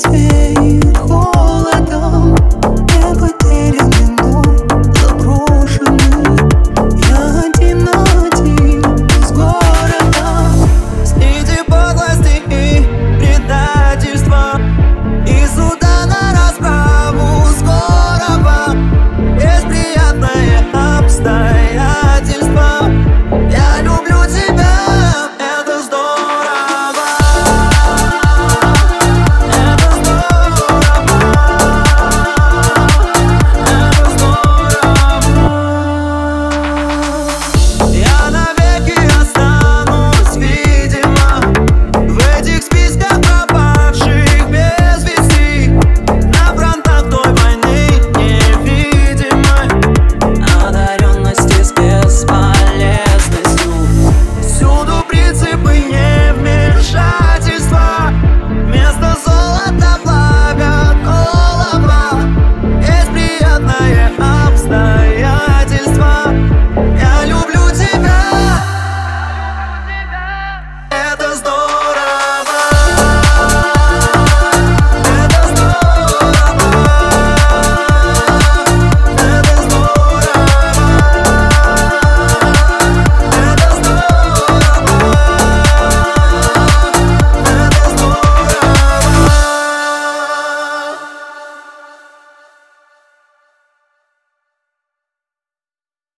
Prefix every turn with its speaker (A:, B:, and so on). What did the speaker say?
A: space